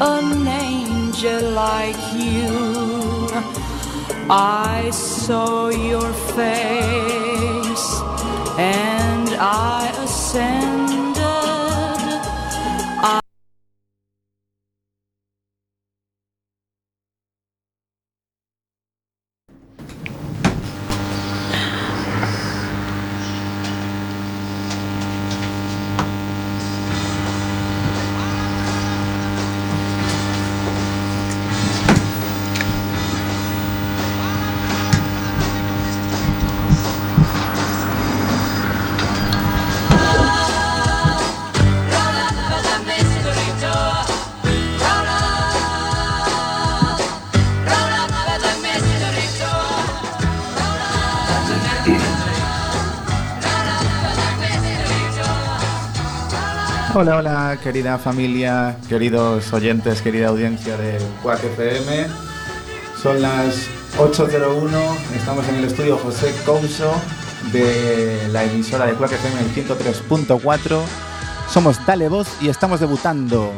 an angel like you. I saw your face and I ascended. Hola, hola, querida familia, queridos oyentes, querida audiencia de Quack FM. Son las 8.01, estamos en el estudio José Couso de la emisora de Quack FM el 103.4. Somos Dale Voz y estamos debutando.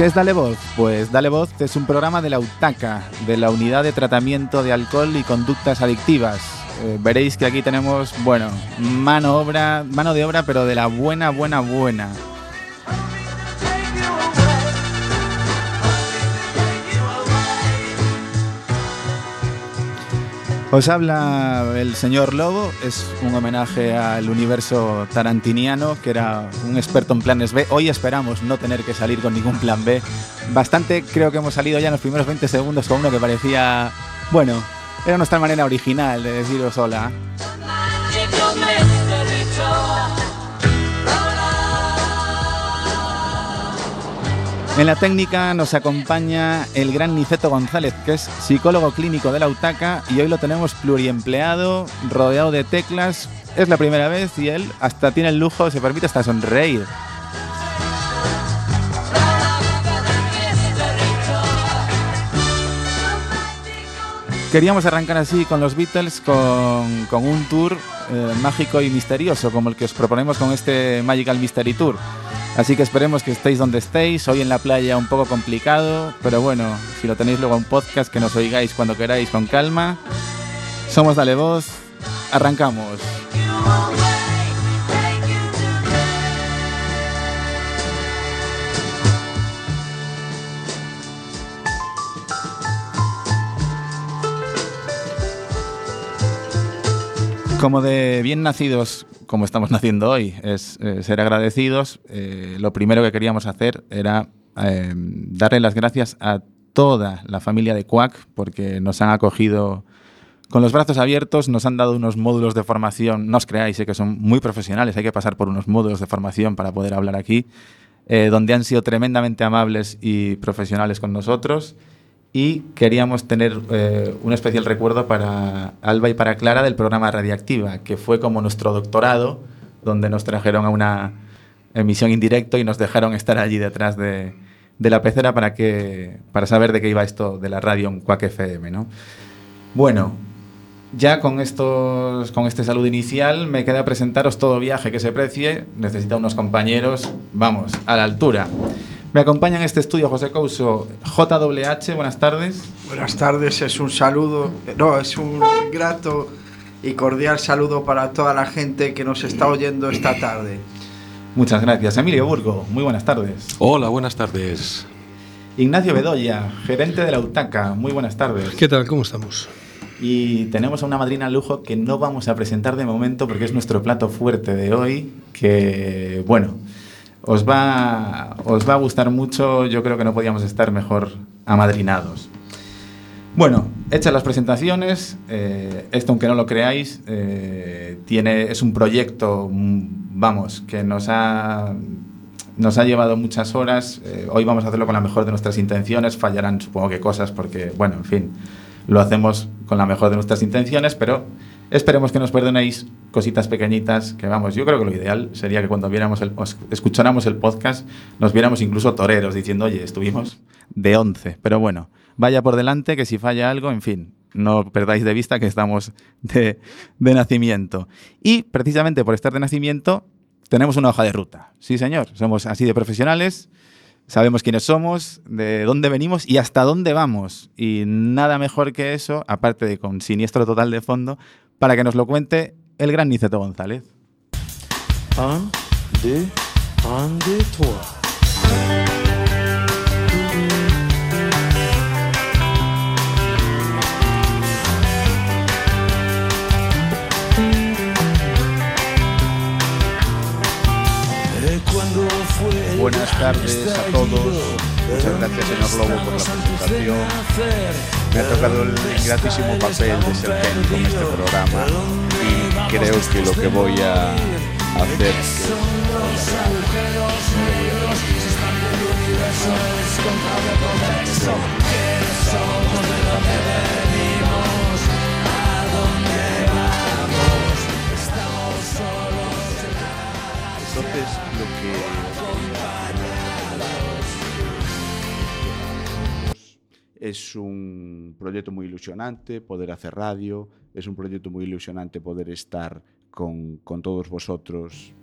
¿Qué es Dale Voz? Pues Dale Voz es un programa de la UTACA, de la Unidad de Tratamiento de Alcohol y Conductas Adictivas. Eh, veréis que aquí tenemos, bueno, mano, obra, mano de obra, pero de la buena, buena, buena. Os habla el señor Lobo, es un homenaje al universo tarantiniano, que era un experto en planes B. Hoy esperamos no tener que salir con ningún plan B. Bastante creo que hemos salido ya en los primeros 20 segundos con uno que parecía, bueno, era nuestra manera original de deciros hola. En la técnica nos acompaña el gran Niceto González, que es psicólogo clínico de la UTACA y hoy lo tenemos pluriempleado, rodeado de teclas. Es la primera vez y él hasta tiene el lujo, se permite hasta sonreír. Queríamos arrancar así con los Beatles, con, con un tour eh, mágico y misterioso, como el que os proponemos con este Magical Mystery Tour. Así que esperemos que estéis donde estéis, hoy en la playa un poco complicado, pero bueno, si lo tenéis luego en podcast, que nos oigáis cuando queráis con calma. Somos Dale Voz, arrancamos. Como de bien nacidos, como estamos naciendo hoy, es eh, ser agradecidos. Eh, lo primero que queríamos hacer era eh, darle las gracias a toda la familia de Quack porque nos han acogido con los brazos abiertos, nos han dado unos módulos de formación, no os creáis, sé que son muy profesionales, hay que pasar por unos módulos de formación para poder hablar aquí, donde han sido tremendamente amables y profesionales con nosotros y queríamos tener eh, un especial recuerdo para Alba y para Clara del programa Radiactiva, que fue como nuestro doctorado, donde nos trajeron a una emisión indirecto y nos dejaron estar allí detrás de, la pecera para, que, para saber de qué iba esto de la radio en Quack FM. ¿no? Bueno, ya con, estos, con este saludo inicial me queda presentaros todo viaje que se precie. Necesita unos compañeros, vamos, a la altura. Me acompaña en este estudio José Couso, JWH, buenas tardes. Buenas tardes, es un saludo, no, es un grato y cordial saludo para toda la gente que nos está oyendo esta tarde. Muchas gracias. Emilio Burgo, muy buenas tardes. Hola, buenas tardes. Ignacio Bedoya, gerente de la UTACA, muy buenas tardes. ¿Qué tal? ¿Cómo estamos? Y tenemos a una madrina al lujo que no vamos a presentar de momento porque es nuestro plato fuerte de hoy, que, bueno, os va, os va a gustar mucho, yo creo que no podíamos estar mejor amadrinados. Bueno, hechas las presentaciones, eh, esto aunque no lo creáis, eh, tiene, es un proyecto, mm, vamos, que nos ha, nos ha llevado muchas horas. Eh, hoy vamos a hacerlo con la mejor de nuestras intenciones, fallarán supongo que cosas porque, bueno, en fin, lo hacemos con la mejor de nuestras intenciones, pero Esperemos que nos perdonéis cositas pequeñitas, que vamos, yo creo que lo ideal sería que cuando viéramos el, escucháramos el podcast nos viéramos incluso toreros diciendo, oye, estuvimos de 11. Pero bueno, vaya por delante que si falla algo, en fin, no perdáis de vista que estamos de, de nacimiento. Y precisamente por estar de nacimiento, tenemos una hoja de ruta. Sí, señor, somos así de profesionales, sabemos quiénes somos, de dónde venimos y hasta dónde vamos. Y nada mejor que eso, aparte de con siniestro total de fondo, para que nos lo cuente el gran Niceto González. Un, deux, un, deux, trois. Buenas tardes a todos. Muchas gracias, señor Lobo, por la presentación. Me ha tocado el ingratísimo papel de ser técnico en este programa y creo que lo que voy a hacer Entonces, lo que es un proyecto muy ilusionante poder hacer radio, es un proyecto muy ilusionante poder estar con, con todos vosotros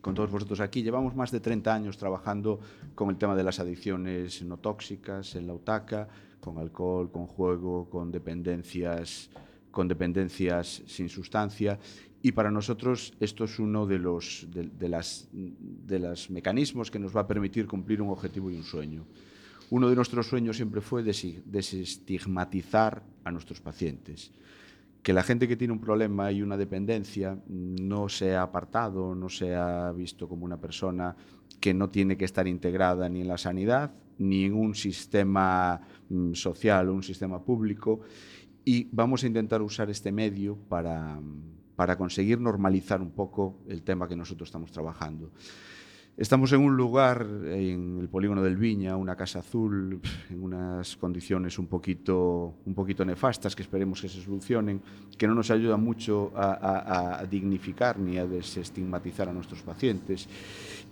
con todos vosotros aquí. Llevamos más de 30 años trabajando con el tema de las adicciones no tóxicas en la UTACA, con alcohol, con juego, con dependencias, con dependencias sin sustancia. Y para nosotros esto es uno de los de, las, de los mecanismos que nos va a permitir cumplir un objetivo y un sueño. Uno de nuestros sueños siempre fue desestigmatizar a nuestros pacientes. Que la gente que tiene un problema y una dependencia no sea apartado, no sea visto como una persona que no tiene que estar integrada ni en la sanidad, ni en un sistema mm, social o un sistema público. Y vamos a intentar usar este medio para, para conseguir normalizar un poco el tema que nosotros estamos trabajando. Estamos en un lugar, en el polígono del Viña, una casa azul, en unas condiciones un poquito, un poquito nefastas que esperemos que se solucionen, que no nos ayuda mucho a, a- a dignificar ni a desestigmatizar a nuestros pacientes.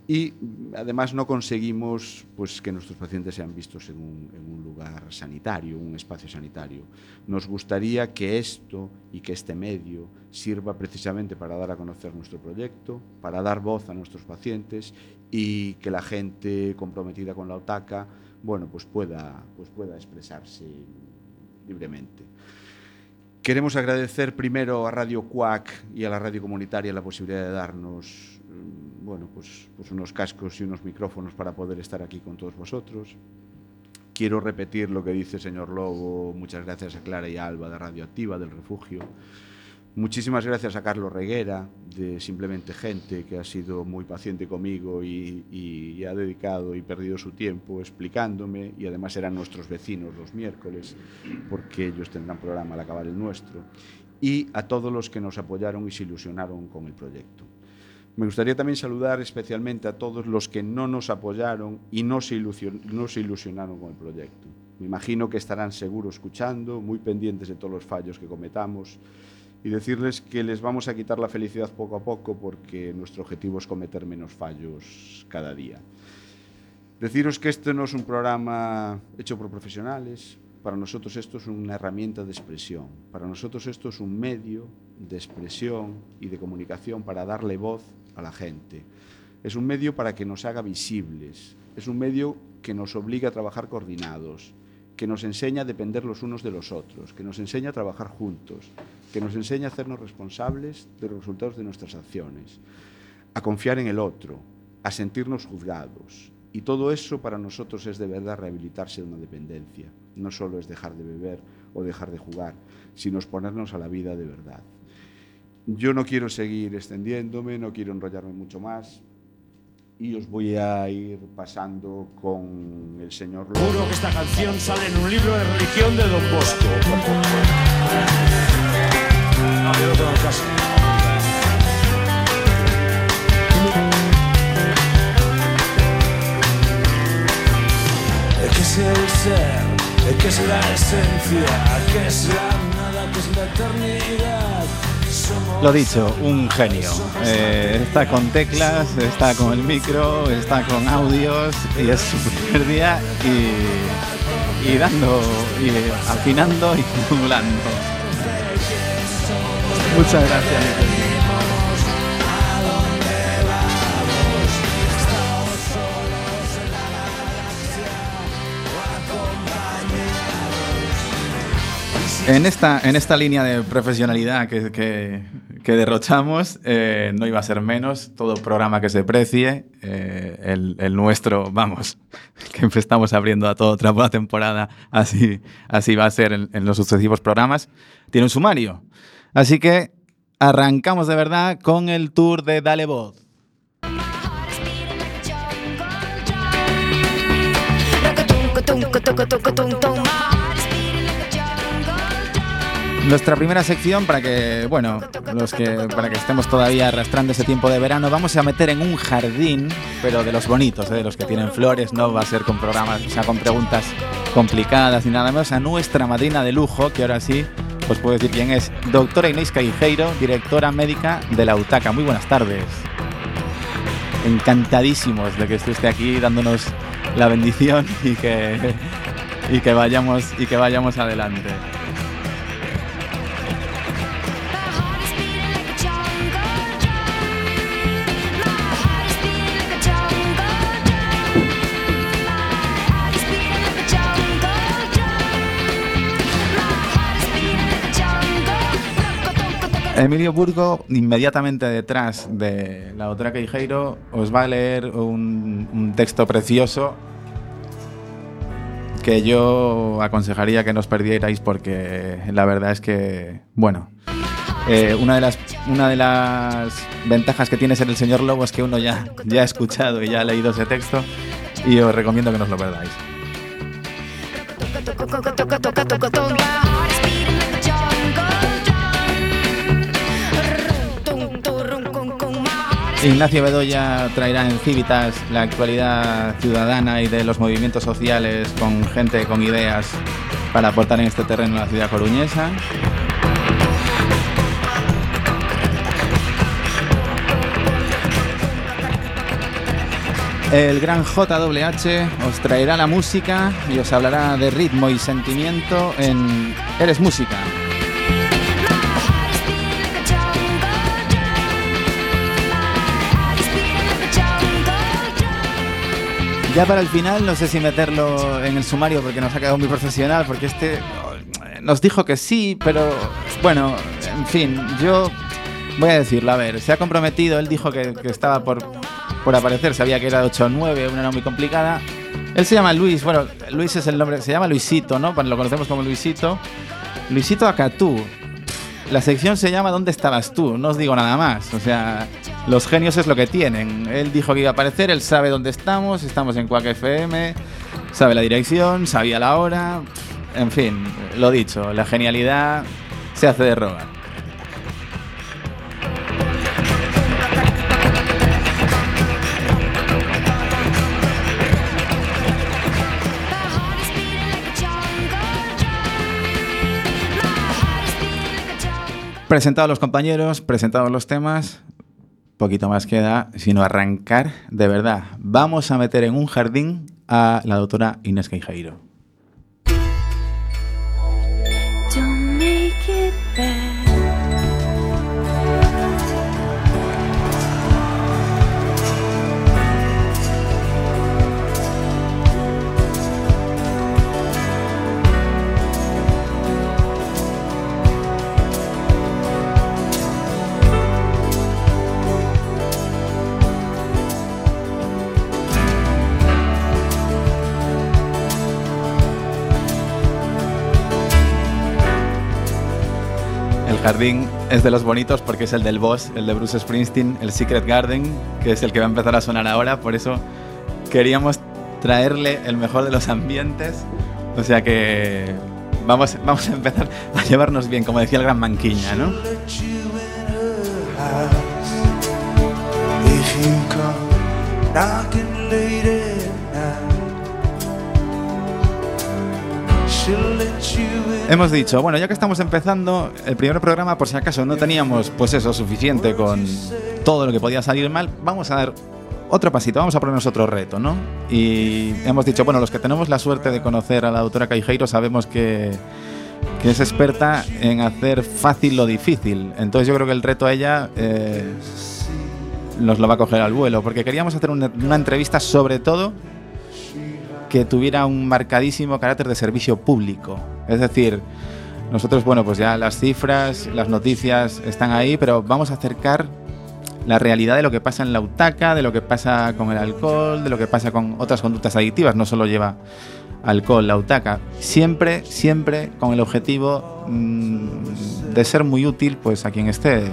Y además no conseguimos pues, que nuestros pacientes sean vistos en un, en lugar sanitario, un espacio sanitario. Nos gustaría que esto y que este medio sirva precisamente para dar a conocer nuestro proyecto, para dar voz a nuestros pacientes y que la gente comprometida con la OTACA bueno, pues pueda, pues pueda expresarse libremente. Queremos agradecer primero a Radio Cuac y a la radio comunitaria la posibilidad de darnos mm, bueno, pues, pues unos cascos y unos micrófonos para poder estar aquí con todos vosotros. Quiero repetir lo que dice señor Lobo. Muchas gracias a Clara y Alba de Radioactiva, del Refugio. Muchísimas gracias a Carlos Reguera, de Simplemente Gente, que ha sido muy paciente conmigo y- y ha dedicado y perdido su tiempo explicándome, y además eran nuestros vecinos los miércoles, porque ellos tendrán programa al acabar el nuestro, y a todos los que nos apoyaron y se ilusionaron con el proyecto. Me gustaría también saludar especialmente a todos los que no nos apoyaron y no se, ilusionaron con el proyecto. Me imagino que estarán seguros escuchando, muy pendientes de todos los fallos que cometamos y decirles que les vamos a quitar la felicidad poco a poco porque nuestro objetivo es cometer menos fallos cada día. Deciros que este no es un programa hecho por profesionales, para nosotros esto es una herramienta de expresión, para nosotros esto es un medio de expresión y de comunicación para darle voz a la gente. Es un medio para que nos haga visibles, es un medio que nos obliga a trabajar coordinados, que nos enseña a depender los unos de los otros, que nos enseña a trabajar juntos, que nos enseña a hacernos responsables de los resultados de nuestras acciones, a confiar en el otro, a sentirnos juzgados. Y todo eso para nosotros es de verdad rehabilitarse de una dependencia. No solo es dejar de beber o dejar de jugar, sino es ponernos a la vida de verdad. Yo no quiero seguir extendiéndome, no quiero enrollarme mucho más y os voy a ir pasando con el señor Lobo. Juro que esta canción sale en un libro de religión de Don Bosco. No, yo no tengo caso. ¿Qué es el ser? ¿Qué es la esencia? ¿Qué es la nada? ¿Qué es la eternidad? Lo dicho, un genio. Eh, está con teclas, está con el micro, está con audios y es su primer día y y dando, y afinando y modulando. Muchas gracias. En esta, en esta línea de profesionalidad que, que, que derrochamos, eh, no iba a ser menos. Todo programa que se precie, eh, el, el, nuestro, vamos, que estamos abriendo a toda otra temporada, así, así va a ser en, en los sucesivos programas, tiene un sumario. Así que arrancamos de verdad con el tour de Dale Voz. Nuestra primera sección para que, bueno, los que para que estemos todavía arrastrando ese tiempo de verano, vamos a meter en un jardín, pero de los bonitos, ¿eh? de los que tienen flores, no va a ser con programas, o sea, con preguntas complicadas ni nada más, a nuestra madrina de lujo, que ahora sí os puedo decir quién es, doctora Inés Caijeiro, directora médica de la UTACA. Muy buenas tardes. Encantadísimos de que esté aquí dándonos la bendición y que, y que, vayamos, y que vayamos adelante. Emilio Burgo, inmediatamente detrás de la otra Queijeiro, os va a leer un, texto precioso que yo aconsejaría que no os perdierais porque la verdad es que, bueno, eh, una, de las, una de las ventajas que tiene ser el señor Lobo es que uno ya, ya ha escuchado y ya ha leído ese texto y os recomiendo que no os lo perdáis. Ignacio Bedoya traerá en Civitas la actualidad ciudadana y de los movimientos sociales con gente con ideas para aportar en este terreno a la ciudad coruñesa. El gran JWH os traerá la música y os hablará de ritmo y sentimiento en Eres Música. Ya para el final, no sé si meterlo en el sumario porque nos ha quedado muy profesional, porque este nos dijo que sí, pero bueno, en fin, yo voy a decirlo, a ver, se ha comprometido, él dijo que, que estaba por, por aparecer, sabía que era de 8 o 9, una era muy complicada. Él se llama Luis, bueno, Luis es el nombre, se llama Luisito, ¿no? Lo conocemos como Luisito. Luisito Acatú. La sección se llama ¿Dónde estabas tú? No os digo nada más. O sea, los genios es lo que tienen. Él dijo que iba a aparecer, él sabe dónde estamos, estamos en Quack FM, sabe la dirección, sabía la hora. En fin, lo dicho, la genialidad se hace de robar. Presentados los compañeros, presentados los temas, poquito más queda, sino arrancar de verdad. Vamos a meter en un jardín a la doctora Inés Queijeiro. Jardín es de los bonitos porque es el del boss, el de Bruce Springsteen, el Secret Garden, que es el que va a empezar a sonar ahora. Por eso queríamos traerle el mejor de los ambientes. O sea que vamos, vamos a empezar a llevarnos bien, como decía el gran Manquiña, ¿no? Hemos dicho, bueno, ya que estamos empezando el primer programa, por si acaso no teníamos, pues eso, suficiente con todo lo que podía salir mal, vamos a dar otro pasito, vamos a ponernos otro reto, ¿no? Y hemos dicho, bueno, los que tenemos la suerte de conocer a la doctora Caijeiro sabemos que, que es experta en hacer fácil lo difícil. Entonces yo creo que el reto a ella eh, nos lo va a coger al vuelo, porque queríamos hacer una, una entrevista sobre todo que tuviera un marcadísimo carácter de servicio público. Es decir, nosotros, bueno, pues ya las cifras, las noticias están ahí, pero vamos a acercar la realidad de lo que pasa en la utaca, de lo que pasa con el alcohol, de lo que pasa con otras conductas adictivas. No solo lleva alcohol la utaca. Siempre, siempre con el objetivo mm, de ser muy útil pues a quien esté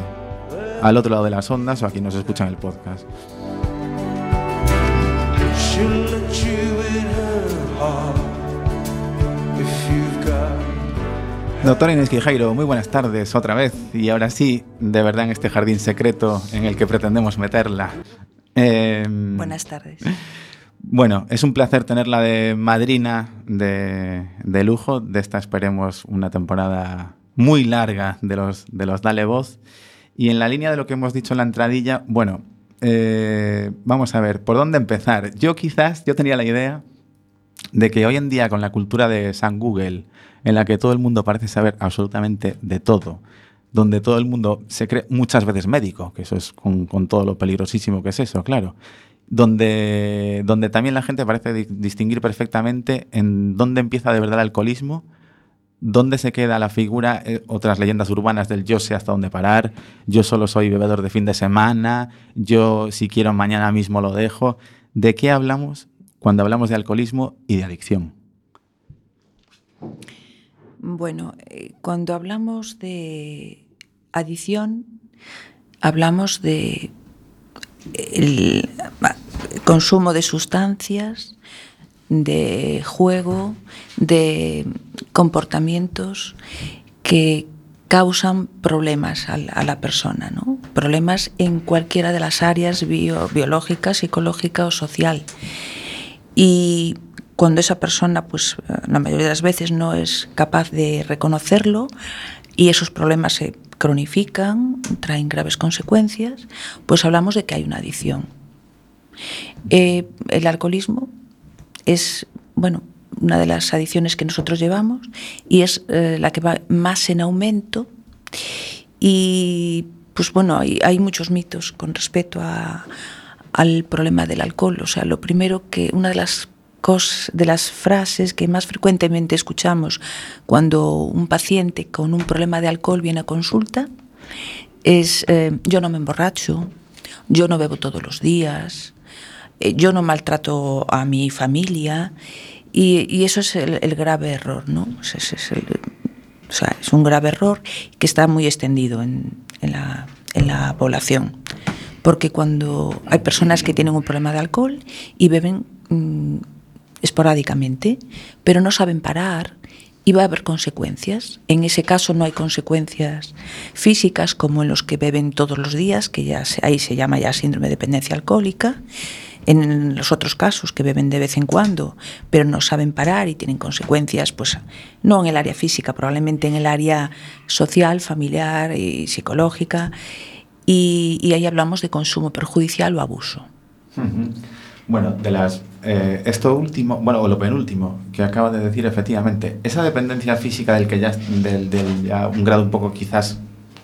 al otro lado de las ondas o a quien nos escucha en el podcast. Doctora Inés Quijairo, muy buenas tardes otra vez y ahora sí, de verdad en este jardín secreto en el que pretendemos meterla. Eh, Buenas tardes. Bueno, es un placer tenerla de madrina de, de lujo. De esta esperemos una temporada muy larga de los, de los Dale Voz. Y en la línea de lo que hemos dicho en la entradilla, bueno, eh, vamos a ver, ¿por dónde empezar? Yo quizás, yo tenía la idea de que hoy en día con la cultura de San Google, en la que todo el mundo parece saber absolutamente de todo, donde todo el mundo se cree muchas veces médico, que eso es con, todo lo peligrosísimo que es eso, claro, donde, donde también la gente parece di- distinguir perfectamente en dónde empieza de verdad el alcoholismo, dónde se queda la figura, eh, otras leyendas urbanas del yo sé hasta dónde parar, yo solo soy bebedor de fin de semana, yo si quiero mañana mismo lo dejo. ¿De qué hablamos cuando hablamos de alcoholismo y de adicción? Bueno, eh, cuando hablamos de adición, hablamos de el consumo de sustancias, de juego, de comportamientos que causan problemas a, la persona, ¿no? Problemas en cualquiera de las áreas bio- biológica, psicológica o social. Y cuando esa persona, pues eh, la mayoría de las veces no es capaz de reconocerlo y esos problemas se cronifican, traen graves consecuencias, pues hablamos de que hay una adicción. Eh, el alcoholismo es, bueno, una de las adicciones que nosotros llevamos y es eh, la que va más en aumento y pues bueno, hay, hay muchos mitos con respecto a, al problema del alcohol. O sea, lo primero que una de las cos- de las frases que más frecuentemente escuchamos cuando un paciente con un problema de alcohol viene a consulta es eh, yo no me emborracho, yo no bebo todos los días, eh, yo no maltrato a mi familia y, eso es el, grave error, ¿no? Es o sea, es un grave error que está muy extendido en la población. Porque cuando hay personas que tienen un problema de alcohol y beben mm, esporádicamente, pero no saben parar y va a haber consecuencias. En ese caso no hay consecuencias físicas como en los que beben todos los días, que ya se- ahí se llama ya síndrome de dependencia alcohólica. En los otros casos que beben de vez en cuando, pero no saben parar y tienen consecuencias, pues no en el área física, probablemente en el área social, familiar y psicológica. Y, y ahí hablamos de consumo perjudicial o abuso. Bueno, de las eh, esto último, bueno, o lo penúltimo que acaba de decir efectivamente, esa dependencia física del que ya del, del ya un grado un poco quizás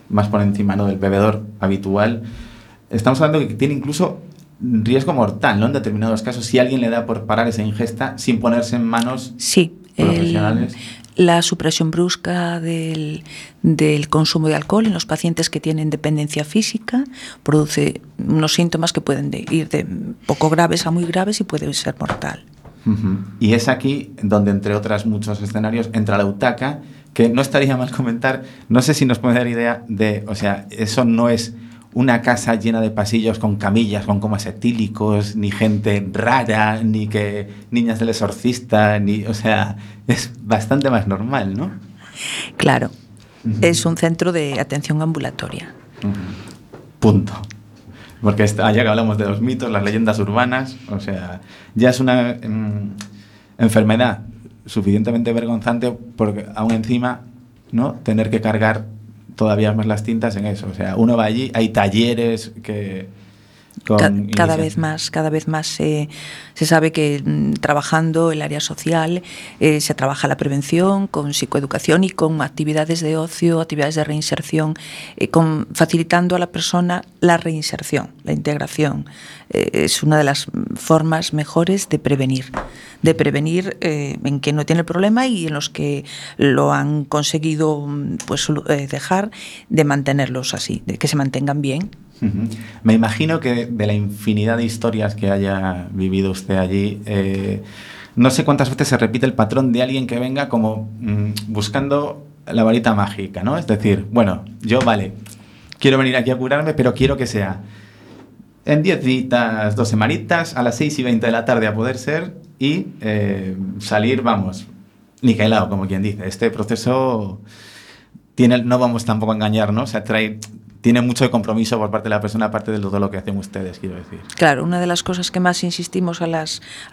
más por encima, ¿no? del bebedor habitual, estamos hablando de que tiene incluso riesgo mortal, ¿no? En determinados casos, si alguien le da por parar esa ingesta sin ponerse en manos Sí, el- profesionales. La supresión brusca del, del consumo de alcohol en los pacientes que tienen dependencia física produce unos síntomas que pueden de- ir de poco graves a muy graves y puede ser mortal. Y es aquí donde, entre otros muchos escenarios, entra la utaca, que no estaría mal comentar, no sé si nos puede dar idea de, o sea, eso no es una casa llena de pasillos con camillas, con comas etílicos, ni gente rara, ni que niñas del exorcista, ni, o sea, es bastante más normal, ¿no? Claro, es un centro de atención ambulatoria. Punto. Porque está- ya que hablamos de los mitos, las leyendas urbanas, o sea, ya es una mm, enfermedad suficientemente vergonzante porque aún encima, ¿no? Tener que cargar todavía más las tintas en eso. O sea, uno va allí, hay talleres que, con cada vez más, cada vez más se, se sabe que mm, trabajando el área social eh, se trabaja la prevención con psicoeducación y con actividades de ocio, actividades de reinserción, eh, con, facilitando a la persona la reinserción, la integración. Eh, es una de las formas mejores de prevenir, de prevenir en que no tiene el problema y en los que lo han conseguido mm, pues dejar de mantenerlos así, de que se mantengan bien. Me imagino que de la infinidad de historias que haya vivido usted allí, eh, no sé cuántas veces se repite el patrón de alguien que venga como mm, buscando la varita mágica, ¿no? Es decir, bueno, yo vale, quiero venir aquí a curarme, pero quiero que sea en 10 días, dos semanitas, a las 6 y 20 de la tarde a poder ser y eh, salir, vamos, niquelado, como quien dice. Este proceso tiene, no vamos tampoco a engañarnos, o sea, trae, tiene mucho compromiso por parte de la persona, aparte de todo lo que hacen ustedes, quiero decir. Claro, una de las cosas que más insistimos a,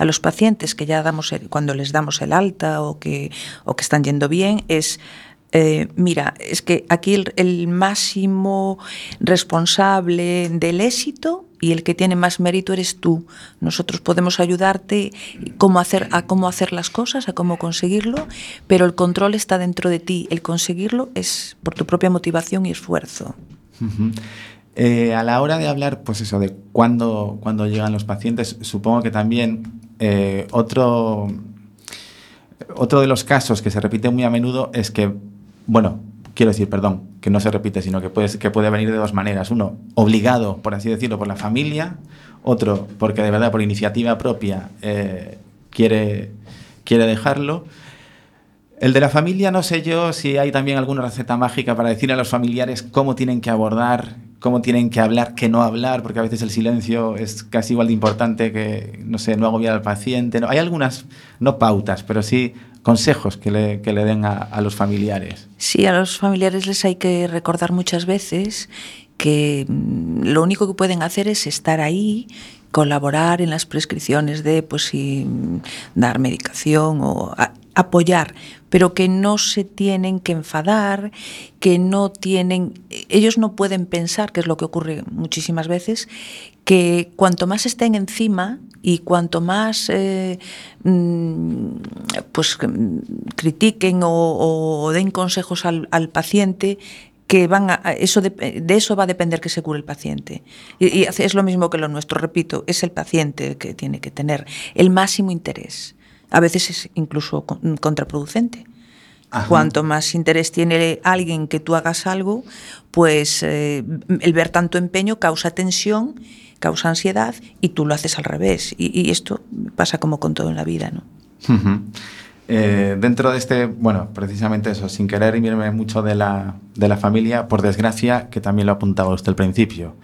los pacientes que ya damos el- cuando les damos el alta o que, están yendo bien es, eh, mira, es que aquí el, máximo responsable del éxito y el que tiene más mérito eres tú. Nosotros podemos ayudarte a cómo hacer las cosas, a cómo conseguirlo, pero el control está dentro de ti. El conseguirlo es por tu propia motivación y esfuerzo. Eh, a la hora de hablar, pues eso, de cuándo llegan los pacientes, supongo que también eh, otro, otro de los casos que se repite muy a menudo es que, bueno, quiero decir, perdón, que no se repite, sino que puede, que puede venir de dos maneras. Uno, obligado, por así decirlo, por la familia. Otro, porque de verdad, por iniciativa propia, eh, quiere, quiere dejarlo. El de la familia, no sé yo si hay también alguna receta mágica para decir a los familiares cómo tienen que abordar, cómo tienen que hablar, qué no hablar, porque a veces el silencio es casi igual de importante que, no sé, no agobiar al paciente. No, hay algunas, no pautas, pero sí consejos que le, que le den a, los familiares. Sí, a los familiares les hay que recordar muchas veces que mm, lo único que pueden hacer es estar ahí, colaborar en las prescripciones de, pues, mm, dar medicación o apoyar, pero que no se tienen que enfadar, que no tienen, ellos no pueden pensar, que es lo que ocurre muchísimas veces, que cuanto más estén encima y cuanto más eh, mm, pues critiquen o, den consejos al, paciente que van a, eso de, de eso va a depender que se cure el paciente. Y, y es lo mismo que lo nuestro repito es el paciente que tiene que tener el máximo interés a veces es incluso con- contraproducente Ajá. Cuanto más interés tiene alguien que tú hagas algo, pues eh, el ver tanto empeño causa tensión, causa ansiedad y tú lo haces al revés. Y, y esto pasa como con todo en la vida, ¿no? Eh, dentro de este, bueno, precisamente eso, sin querer irme mucho de la, de la familia, por desgracia, que también lo apuntaba usted al principio,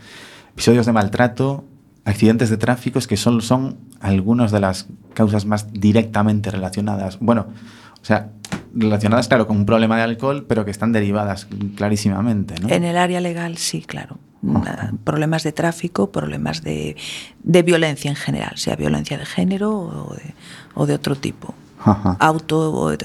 episodios de maltrato, accidentes de tráfico, es que son, son algunas de las causas más directamente relacionadas, bueno, o sea, relacionadas, claro, con un problema de alcohol, pero que están derivadas clarísimamente, ¿no? En el área legal, sí, claro. Problemas de tráfico, problemas de, de violencia en general, sea violencia de género o de, o de otro tipo. Ajá. Auto o, het-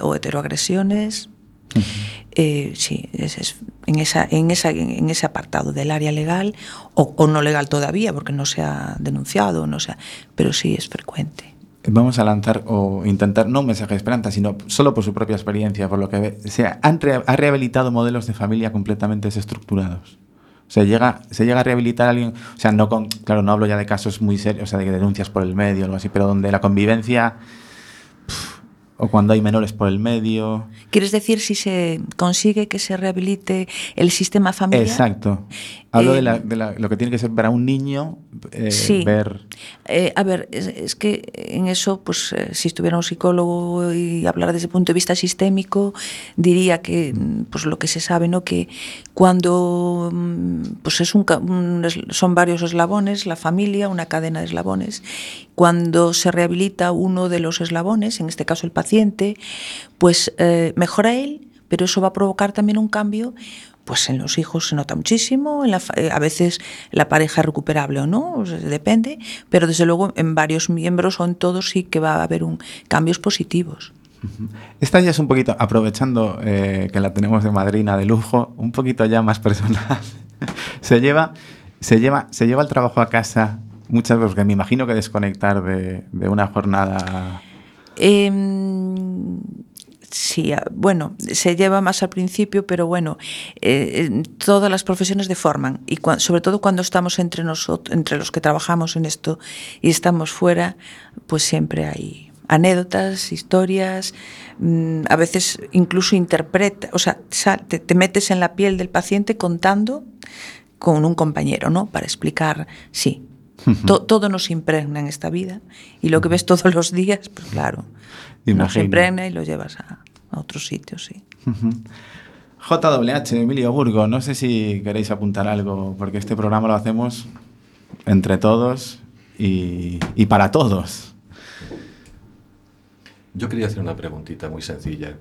o heteroagresiones. Eh, sí, es- en, esa, en, esa, en ese apartado del área legal o, o no legal todavía, porque no se ha denunciado, no se ha- pero sí es frecuente. Vamos a lanzar o intentar, no un mensaje de esperanza, sino solo por su propia experiencia, por lo que sea, han re- ha rehabilitado modelos de familia completamente desestructurados. O sea, llega, se llega a rehabilitar a alguien, o sea, no con, claro, no hablo ya de casos muy serios, o sea, de denuncias por el medio o algo así, pero donde la convivencia, pf, o cuando hay menores por el medio. ¿Quieres decir si se consigue que se rehabilite el sistema familiar? Exacto. Hablo Eh, de, la- de la- lo que tiene que ser para un niño, eh, Sí. ver. Eh, a ver, es, es que en eso, pues eh, si estuviera un psicólogo y hablara desde el punto de vista sistémico, diría que mm, pues lo que se sabe, ¿no? Que cuando mm, pues es un, un son varios eslabones, la familia, una cadena de eslabones, cuando se rehabilita uno de los eslabones, en este caso el paciente, pues mejora él, pero eso va a provocar también un cambio pues en los hijos se nota muchísimo, en la fa- eh, a veces la pareja es recuperable o no, o sea, depende, pero desde luego en varios miembros o en todos sí que va a haber un, cambios positivos. Esta ya es un poquito, aprovechando eh, que la tenemos de madrina de lujo, un poquito ya más personal. Se lleva Se lleva, se lleva el trabajo a casa muchas veces, porque me imagino que desconectar de, de una jornada... Em, sí, bueno, se lleva más al principio, pero bueno, eh, todas las profesiones deforman y cua- sobre todo cuando estamos entre nosotros, entre los que trabajamos en esto y estamos fuera, pues siempre hay anécdotas, historias, mm, a veces incluso interpreta, o sea, sal- te, te metes en la piel del paciente contando con un compañero, ¿no? Para explicar, sí. to- todo nos impregna en esta vida y lo que ves todos los días, pues claro, nos Imagino. impregna y lo llevas a, a otros sitios, sí. JWH, Emilio Burgo, no sé si queréis apuntar algo, porque este programa lo hacemos entre todos y, y para todos. Yo quería hacer una preguntita muy sencilla.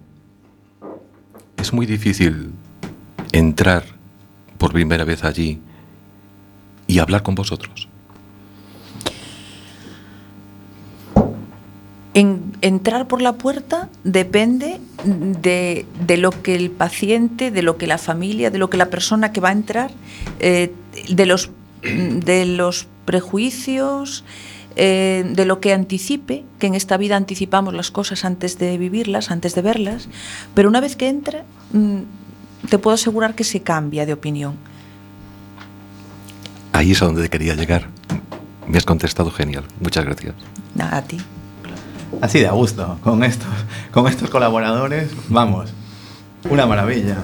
Es muy difícil entrar por primera vez allí y hablar con vosotros. En, entrar por la puerta depende de, de lo que el paciente, de lo que la familia, de lo que la persona que va a entrar, eh, de, los, de los prejuicios, eh, de lo que anticipe, que en esta vida anticipamos las cosas antes de vivirlas, antes de verlas, pero una vez que entra, mm, te puedo asegurar que se cambia de opinión. Ahí es a donde quería llegar. Me has contestado genial. Muchas gracias. A ti. Así de a gusto, con estos, con estos colaboradores, vamos, una maravilla.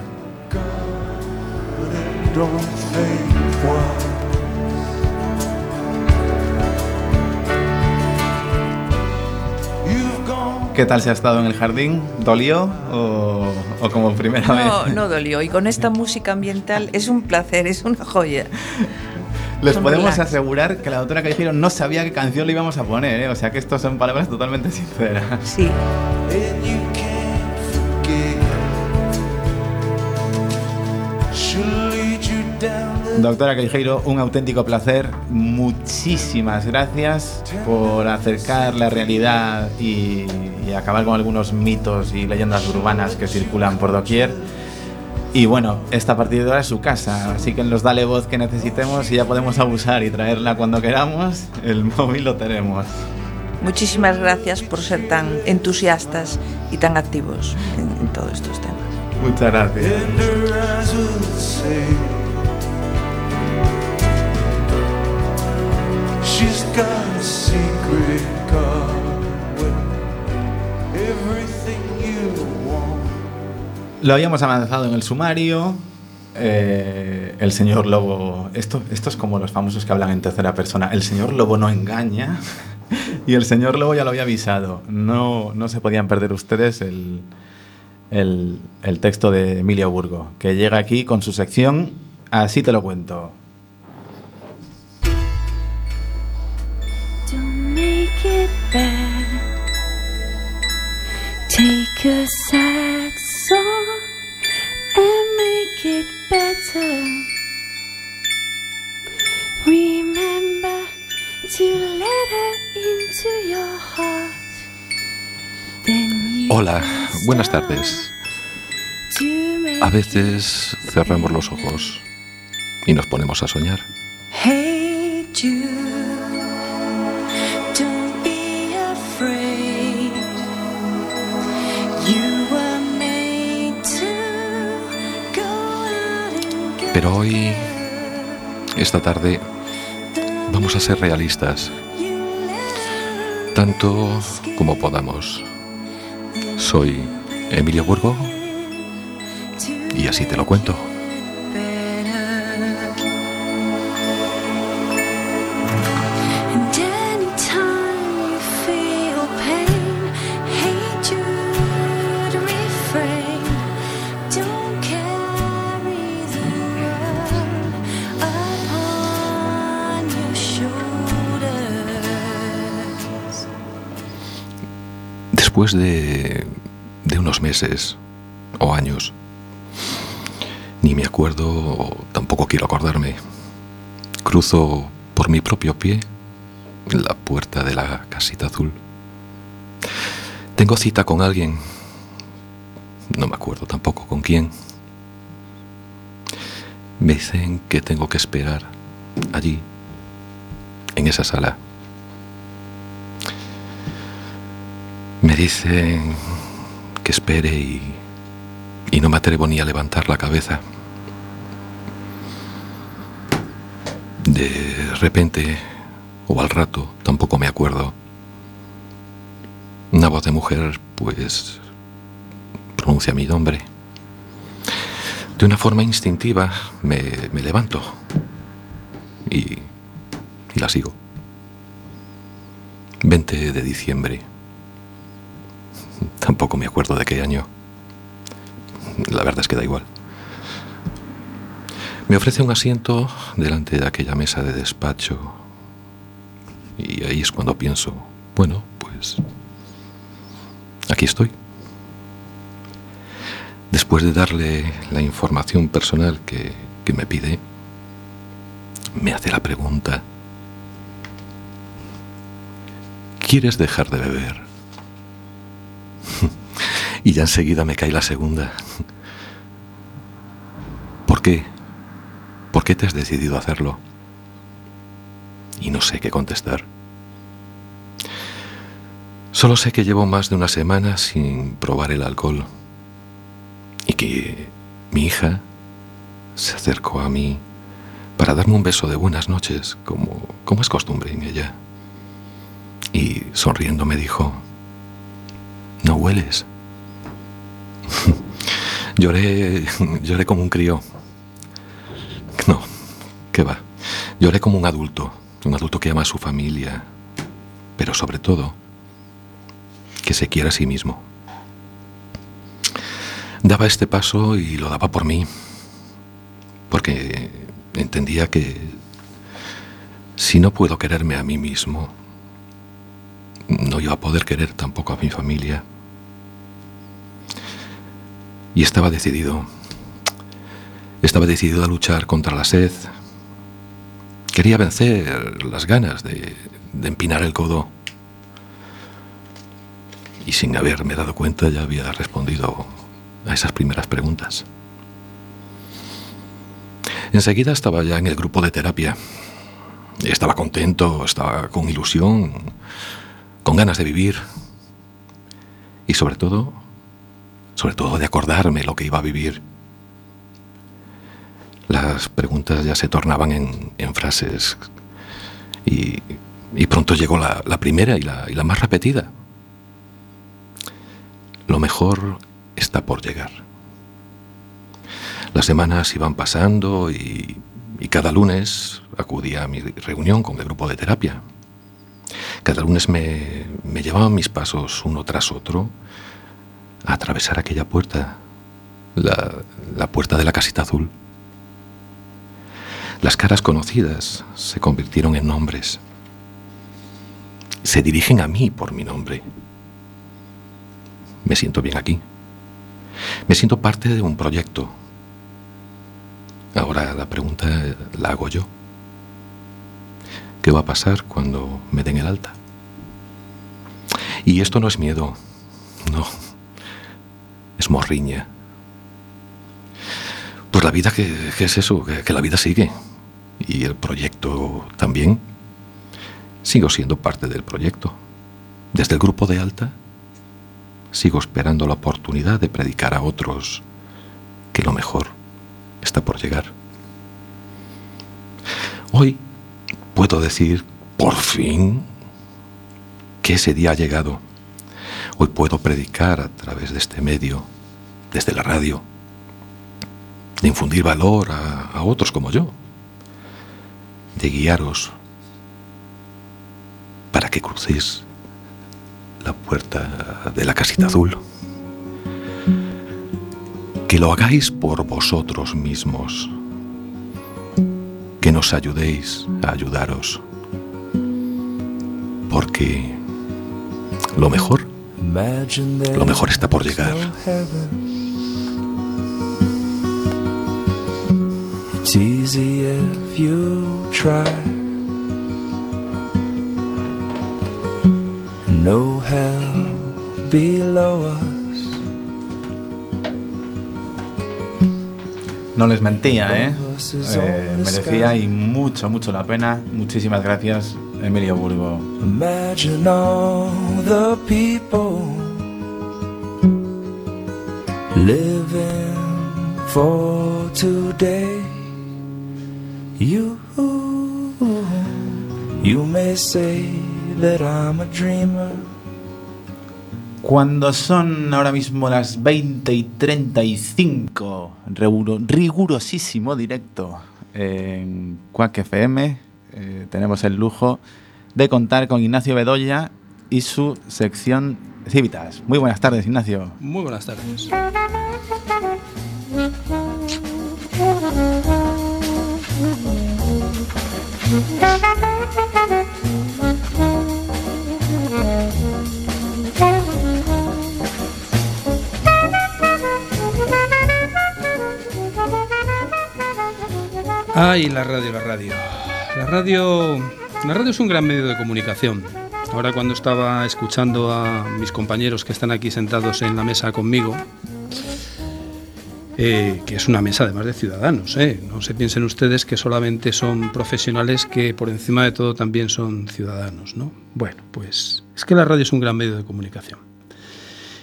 ¿Qué tal se ha estado en el jardín? ¿Dolió o, o como primera No, vez? no dolió. Y con esta música ambiental es un placer, es una joya. Les podemos relax. asegurar que la doctora Callejero no sabía qué canción le íbamos a poner, ¿eh? o sea que estos son palabras totalmente sinceras. Sí. Doctora Callejero, un auténtico placer. Muchísimas gracias por acercar la realidad y, y acabar con algunos mitos y leyendas urbanas que circulan por doquier. Y bueno, esta ahora es su casa, así que nos dale voz que necesitemos y ya podemos abusar y traerla cuando queramos. El móvil lo tenemos. Muchísimas gracias por ser tan entusiastas y tan activos en, en todos estos temas. Muchas gracias. She's got a secret Lo habíamos avanzado en el sumario. eh, el señor Lobo. Esto, esto es como los famosos que hablan en tercera persona. El señor Lobo no engaña. Y el señor Lobo ya lo había avisado. No, no se podían perder ustedes el, el, texto de Emilio Burgo, que llega aquí con su sección. Así te lo cuento. Don't it better. Remember to let her into your heart. Then you Hola, buenas tardes. A veces cerramos los ojos y nos ponemos a soñar. Hey Jude, Pero hoy, esta tarde, vamos a ser realistas, tanto como podamos. Soy Emilio Burgo y así te lo cuento. De, unos meses o años, ni me acuerdo, tampoco quiero acordarme, cruzo por mi propio pie la puerta de la casita azul. Tengo cita con alguien, no me acuerdo tampoco con quién. Me dicen que tengo que esperar allí, en esa sala. Me dicen que espere y, y no me atrevo ni a levantar la cabeza. De repente, o al rato, tampoco me acuerdo. Una voz de mujer, pues, pronuncia mi nombre. De una forma instintiva me, me levanto y, y la sigo. 20 de diciembre. Tampoco me acuerdo de qué año. La verdad es que da igual. Me ofrece un asiento delante de aquella mesa de despacho. Y ahí es cuando pienso, bueno, pues aquí estoy. Después de darle la información personal que, que me pide, me hace la pregunta, ¿quieres dejar de beber? Y ya enseguida me cae la segunda. ¿Por qué? ¿Por qué te has decidido hacerlo? Y no sé qué contestar. Solo sé que llevo más de una semana sin probar el alcohol y que mi hija se acercó a mí para darme un beso de buenas noches, como, como es costumbre en ella. Y sonriendo me dijo, ¿no hueles? lloré, lloré como un crío. No, ¿qué va? Lloré como un adulto, un adulto que ama a su familia, pero sobre todo, que se quiera a sí mismo. Daba este paso y lo daba por mí, porque entendía que si no puedo quererme a mí mismo, no iba a poder querer tampoco a mi familia. Y estaba decidido. Estaba decidido a luchar contra la sed. Quería vencer las ganas de, de empinar el codo. Y sin haberme dado cuenta ya había respondido a esas primeras preguntas. Enseguida estaba ya en el grupo de terapia. Estaba contento, estaba con ilusión, con ganas de vivir. Y sobre todo, sobre todo de acordarme lo que iba a vivir. Las preguntas ya se tornaban en, en frases y, y pronto llegó la, la primera y la, y la más repetida. Lo mejor está por llegar. Las semanas iban pasando y, y cada lunes acudía a mi reunión con el grupo de terapia. Cada lunes me, me llevaban mis pasos uno tras otro atravesar aquella puerta, la, la puerta de la casita azul. Las caras conocidas se convirtieron en nombres. Se dirigen a mí por mi nombre. Me siento bien aquí. Me siento parte de un proyecto. Ahora la pregunta la hago yo. ¿Qué va a pasar cuando me den el alta? Y esto no es miedo, no, es morriña. Pues la vida, ¿qué, es eso? Que, que la vida sigue. Y el proyecto también. Sigo siendo parte del proyecto. Desde el grupo de alta, sigo esperando la oportunidad de predicar a otros que lo mejor está por llegar. Hoy puedo decir, por fin, que ese día ha llegado. Hoy puedo predicar a través de este medio, desde la radio, de infundir valor a, otros como yo, de guiaros para que crucéis la puerta de la casita azul. Que lo hagáis por vosotros mismos. Que nos ayudéis a ayudaros. Porque lo mejor, lo mejor está por llegar. It's easy if you try. No hell below us. No les mentía, ¿eh? eh, merecía y mucho, mucho la pena. Muchísimas gracias, Emilio Burgo. The people living for today. You, you may say that I'm a dreamer. Cuando son ahora mismo las 20 y 35, riguro- rigurosísimo directo en Quack FM, eh, tenemos el lujo de contar con Ignacio Bedoya y su sección Civitas. Muy buenas tardes, Ignacio. Muy buenas tardes. Ay, la radio, la radio. La radio, la radio es un gran medio de comunicación. Ahora cuando estaba escuchando a mis compañeros que están aquí sentados en la mesa conmigo, eh, que es una mesa además de ciudadanos, ¿eh? no se piensen ustedes que solamente son profesionales que por encima de todo también son ciudadanos, ¿no? Bueno, pues es que la radio es un gran medio de comunicación.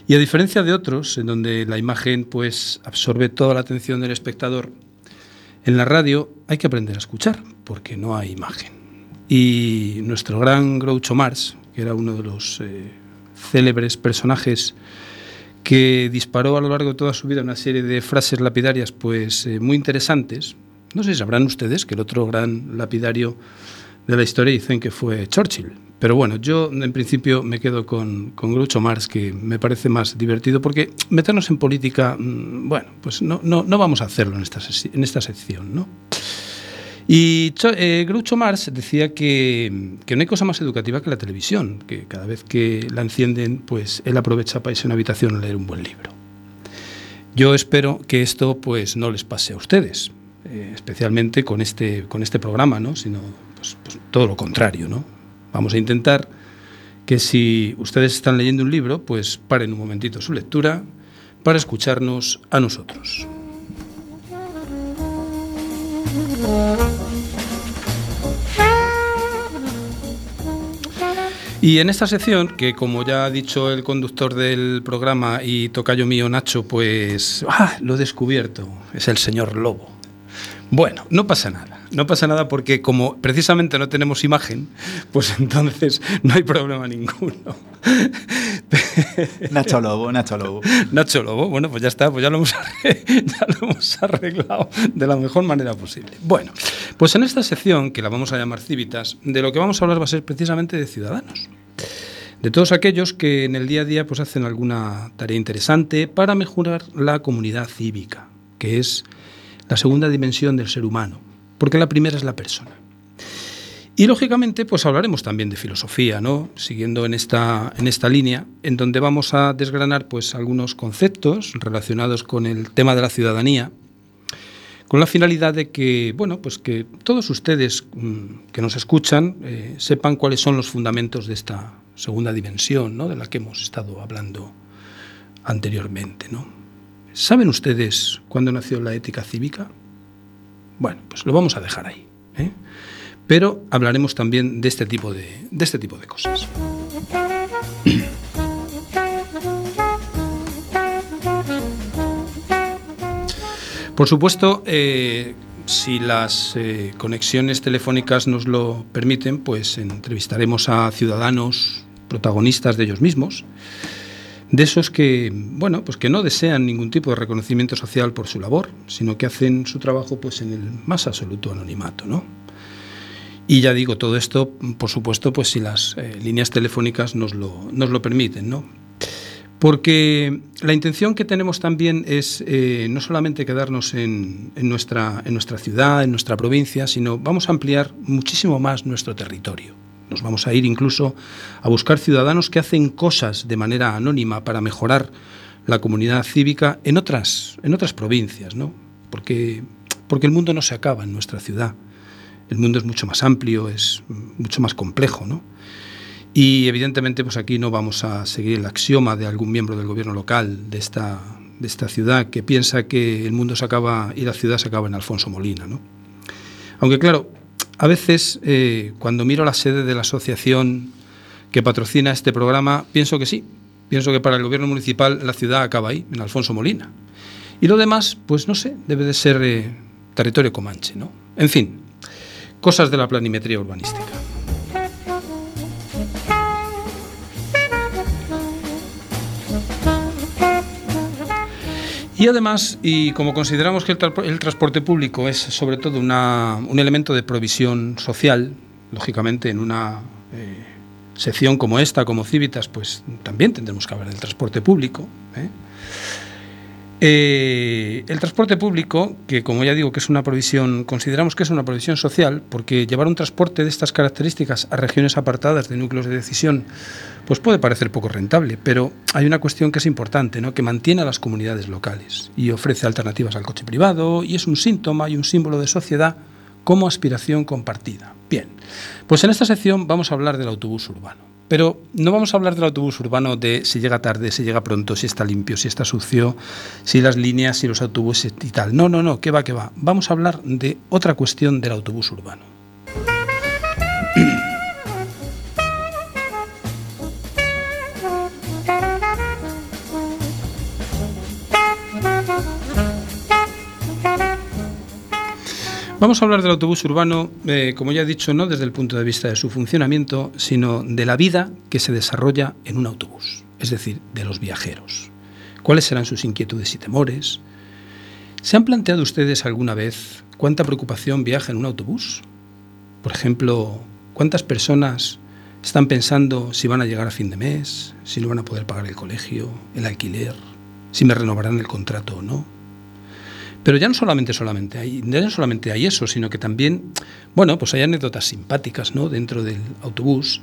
Y a diferencia de otros, en donde la imagen pues absorbe toda la atención del espectador, en la radio hay que aprender a escuchar, porque no hay imagen. Y nuestro gran Groucho Marx, era uno de los eh, célebres personajes que disparó a lo largo de toda su vida una serie de frases lapidarias pues eh, muy interesantes. No sé si sabrán ustedes que el otro gran lapidario de la historia dicen que fue Churchill. Pero bueno, yo en principio me quedo con, con Groucho Marx, que me parece más divertido, porque meternos en política, mm, bueno, pues no, no, no vamos a hacerlo en esta, en esta sección, ¿no? Y eh, Groucho decía que, que no hay cosa más educativa que la televisión, que cada vez que la encienden, pues él aprovecha para irse a una habitación a leer un buen libro. Yo espero que esto pues no les pase a ustedes, eh, especialmente con este, con este programa, ¿no? sino pues, pues, todo lo contrario. ¿no? Vamos a intentar que si ustedes están leyendo un libro, pues paren un momentito su lectura para escucharnos a nosotros. Y en esta sección, que como ya ha dicho el conductor del programa y tocayo mío Nacho, pues ¡ah! lo he descubierto, es el señor Lobo. Bueno, no pasa nada, no pasa nada porque como precisamente no tenemos imagen, pues entonces no hay problema ninguno. Nacho Lobo, Nacho Lobo. Nacho Lobo, bueno, pues ya está, pues ya lo, hemos ya lo hemos arreglado de la mejor manera posible. Bueno, pues en esta sección, que la vamos a llamar Civitas, de lo que vamos a hablar va a ser precisamente de ciudadanos. De todos aquellos que en el día a día pues hacen alguna tarea interesante para mejorar la comunidad cívica, que es la segunda dimensión del ser humano, porque la primera es la persona. Y lógicamente, pues hablaremos también de filosofía, ¿no? Siguiendo en esta, en esta línea, en donde vamos a desgranar pues algunos conceptos relacionados con el tema de la ciudadanía, con la finalidad de que, bueno, pues que todos ustedes mm, que nos escuchan eh, sepan cuáles son los fundamentos de esta segunda dimensión, ¿no? De la que hemos estado hablando anteriormente, ¿no? ¿Saben ustedes cuándo nació la ética cívica? Bueno, pues lo vamos a dejar ahí. ¿eh? Pero hablaremos también de este tipo de, de este tipo de cosas. Por supuesto, eh, si las eh, conexiones telefónicas nos lo permiten, pues entrevistaremos a ciudadanos protagonistas de ellos mismos, de esos que, bueno, pues que no desean ningún tipo de reconocimiento social por su labor, sino que hacen su trabajo pues en el más absoluto anonimato, ¿no? Y ya digo, todo esto, por supuesto, pues si las eh, líneas telefónicas nos lo, nos lo permiten, ¿no? Porque la intención que tenemos también es eh, no solamente quedarnos en, en nuestra, en nuestra ciudad, en nuestra provincia, sino vamos a ampliar muchísimo más nuestro territorio. Nos vamos a ir incluso a buscar ciudadanos que hacen cosas de manera anónima para mejorar la comunidad cívica en otras, en otras provincias, ¿no? Porque, porque el mundo no se acaba en nuestra ciudad. El mundo es mucho más amplio, es mucho más complejo, ¿no? Y evidentemente, pues aquí no vamos a seguir el axioma de algún miembro del gobierno local de esta, de esta ciudad que piensa que el mundo se acaba y la ciudad se acaba en Alfonso Molina, ¿no? Aunque claro, a veces eh, cuando miro la sede de la asociación que patrocina este programa, pienso que sí, pienso que para el gobierno municipal la ciudad acaba ahí, en Alfonso Molina. Y lo demás, pues no sé, debe de ser eh, territorio comanche, ¿no? En fin, cosas de la planimetría urbanística. Y además, y como consideramos que el, tra- el transporte público es sobre todo una- un elemento de provisión social, lógicamente en una eh, sección como esta, como Civitas, pues también tendremos que hablar del transporte público. ¿eh? Eh, el transporte público, que como ya digo que es una provisión, consideramos que es una provisión social, porque llevar un transporte de estas características a regiones apartadas de núcleos de decisión, pues puede parecer poco rentable, pero hay una cuestión que es importante, ¿no? que mantiene a las comunidades locales y ofrece alternativas al coche privado y es un síntoma y un símbolo de sociedad como aspiración compartida. Bien, pues en esta sección vamos a hablar del autobús urbano. Pero no vamos a hablar del autobús urbano de si llega tarde, si llega pronto, si está limpio, si está sucio, si las líneas, si los autobuses y tal. No, no, no, que va, que va. Vamos a hablar de otra cuestión del autobús urbano. Vamos a hablar del autobús urbano, eh, como ya he dicho, no desde el punto de vista de su funcionamiento, sino de la vida que se desarrolla en un autobús, es decir, de los viajeros. ¿Cuáles serán sus inquietudes y temores? ¿Se han planteado ustedes alguna vez cuánta preocupación viaja en un autobús? Por ejemplo, ¿cuántas personas están pensando si van a llegar a fin de mes, si no van a poder pagar el colegio, el alquiler, si me renovarán el contrato o no? Pero ya no solamente, solamente hay, solamente hay eso, sino que también, bueno, pues hay anécdotas simpáticas ¿no? dentro del autobús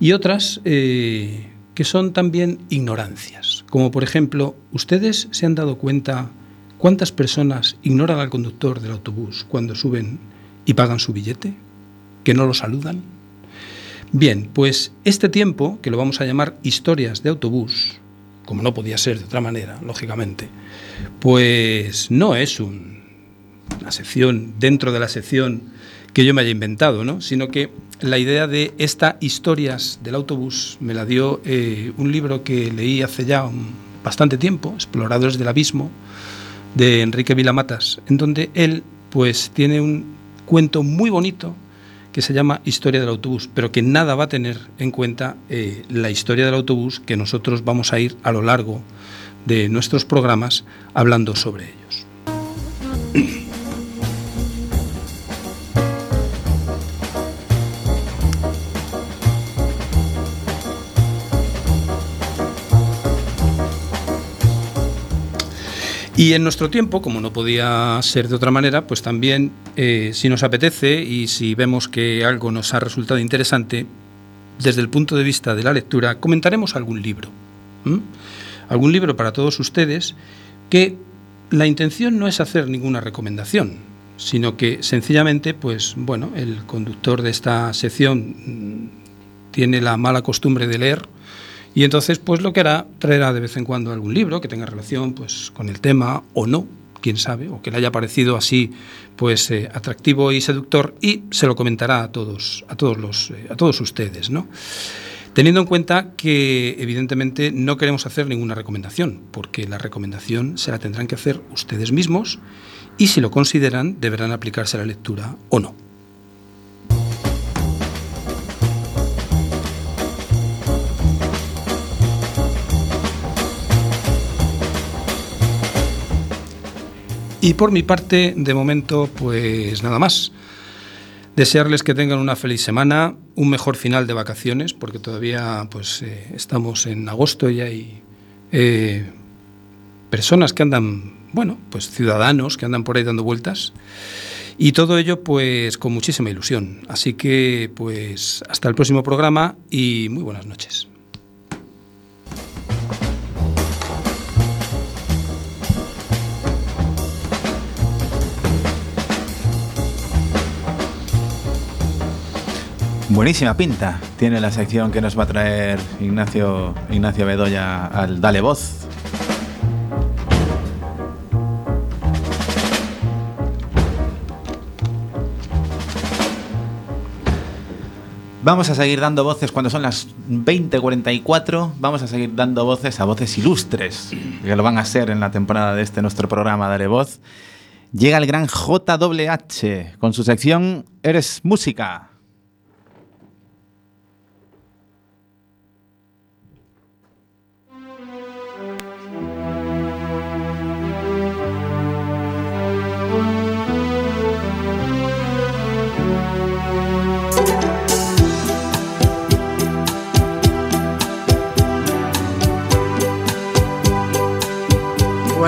y otras eh, que son también ignorancias. Como por ejemplo, ¿ustedes se han dado cuenta cuántas personas ignoran al conductor del autobús cuando suben y pagan su billete? ¿Que no lo saludan? Bien, pues este tiempo, que lo vamos a llamar historias de autobús, como no podía ser de otra manera, lógicamente, pues no es un- una sección dentro de la sección que yo me haya inventado, ¿no? sino que la idea de esta historias del autobús me la dio eh, un libro que leí hace ya un- bastante tiempo, Exploradores del Abismo, de Enrique Vilamatas, en donde él pues tiene un cuento muy bonito que se llama Historia del autobús, pero que nada va a tener en cuenta eh, la historia del autobús que nosotros vamos a ir a lo largo de nuestros programas hablando sobre ellos. Y en nuestro tiempo, como no podía ser de otra manera, pues también, eh, si nos apetece y si vemos que algo nos ha resultado interesante, desde el punto de vista de la lectura, comentaremos algún libro. Algún libro para todos ustedes que la intención no es hacer ninguna recomendación, sino que sencillamente, pues bueno, el conductor de esta sección mm, tiene la mala costumbre de leer y entonces, pues lo que hará, traerá de vez en cuando algún libro que tenga relación pues, con el tema o no, quién sabe, o que le haya parecido así pues eh, atractivo y seductor y se lo comentará a todos, a todos los, eh, a todos ustedes, ¿no? Teniendo en cuenta que evidentemente no queremos hacer ninguna recomendación, porque la recomendación se la tendrán que hacer ustedes mismos y si lo consideran deberán aplicarse a la lectura o no. Y por mi parte, de momento, pues nada más. Desearles que tengan una feliz semana, un mejor final de vacaciones, porque todavía pues eh, estamos en agosto y hay eh, personas que andan, bueno, pues ciudadanos que andan por ahí dando vueltas. Y todo ello pues con muchísima ilusión. Así que pues hasta el próximo programa y muy buenas noches. Buenísima pinta tiene la sección que nos va a traer Ignacio, Ignacio Bedoya al Dale Voz. Vamos a seguir dando voces cuando son las 20.44. Vamos a seguir dando voces a voces ilustres, que lo van a ser en la temporada de este nuestro programa Dale Voz. Llega el gran JWH con su sección Eres Música.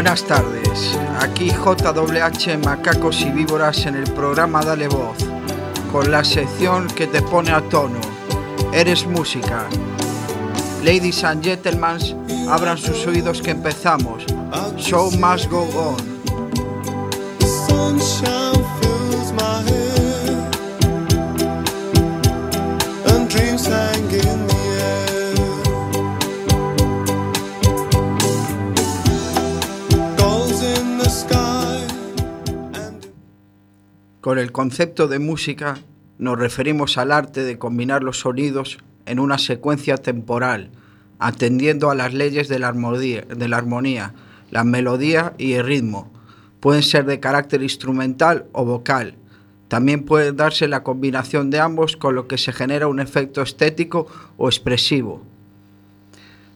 Buenas tardes, aquí JWH Macacos y Víboras en el programa Dale Voz, con la sección que te pone a tono. Eres música. Ladies and gentlemen, abran sus oídos que empezamos. Show must go on. Con el concepto de música nos referimos al arte de combinar los sonidos en una secuencia temporal, atendiendo a las leyes de la armonía, de la, la melodía y el ritmo. Pueden ser de carácter instrumental o vocal. También puede darse la combinación de ambos con lo que se genera un efecto estético o expresivo.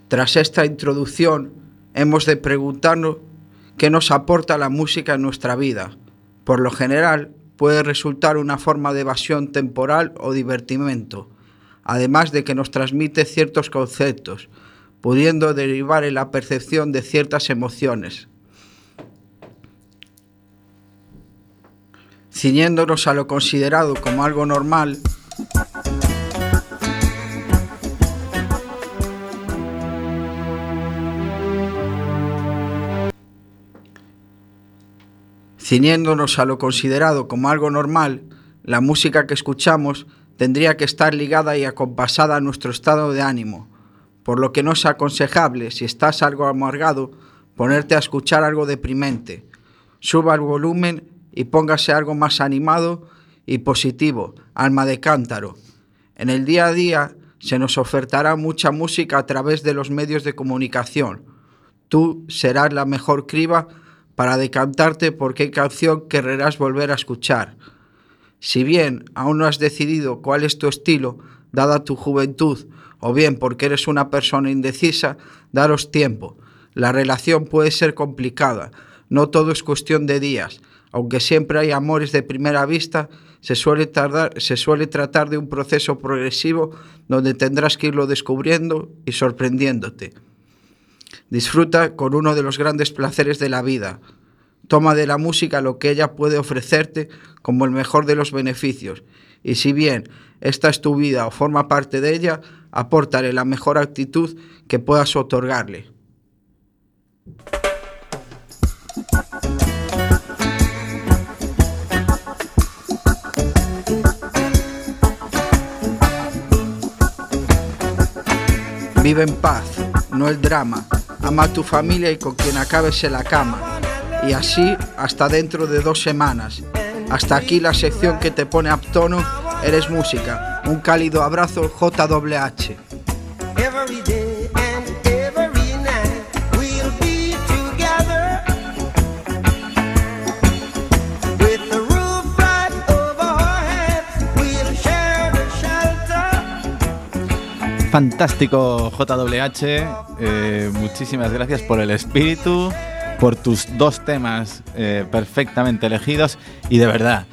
Tras esta introducción, hemos de preguntarnos qué nos aporta la música en nuestra vida. Por lo general, puede resultar una forma de evasión temporal o divertimento, además de que nos transmite ciertos conceptos, pudiendo derivar en la percepción de ciertas emociones. Ciñéndonos a lo considerado como algo normal, Ciñéndonos a lo considerado como algo normal, la música que escuchamos tendría que estar ligada y acompasada a nuestro estado de ánimo, por lo que no es aconsejable, si estás algo amargado, ponerte a escuchar algo deprimente. Suba el volumen y póngase algo más animado y positivo, alma de cántaro. En el día a día se nos ofertará mucha música a través de los medios de comunicación. Tú serás la mejor criba para decantarte por qué canción querrás volver a escuchar. Si bien aún no has decidido cuál es tu estilo, dada tu juventud, o bien porque eres una persona indecisa, daros tiempo. La relación puede ser complicada, no todo es cuestión de días. Aunque siempre hay amores de primera vista, se suele, tardar, se suele tratar de un proceso progresivo donde tendrás que irlo descubriendo y sorprendiéndote. Disfruta con uno de los grandes placeres de la vida. Toma de la música lo que ella puede ofrecerte como el mejor de los beneficios. Y si bien esta es tu vida o forma parte de ella, apórtale la mejor actitud que puedas otorgarle. Vive en paz, no el drama. Ama a tu familia y con quien acabes en la cama. Y así hasta dentro de dos semanas. Hasta aquí la sección que te pone a tono. Eres música. Un cálido abrazo JWH. Fantástico JWH, eh, muchísimas gracias por el espíritu, por tus dos temas eh, perfectamente elegidos y de verdad,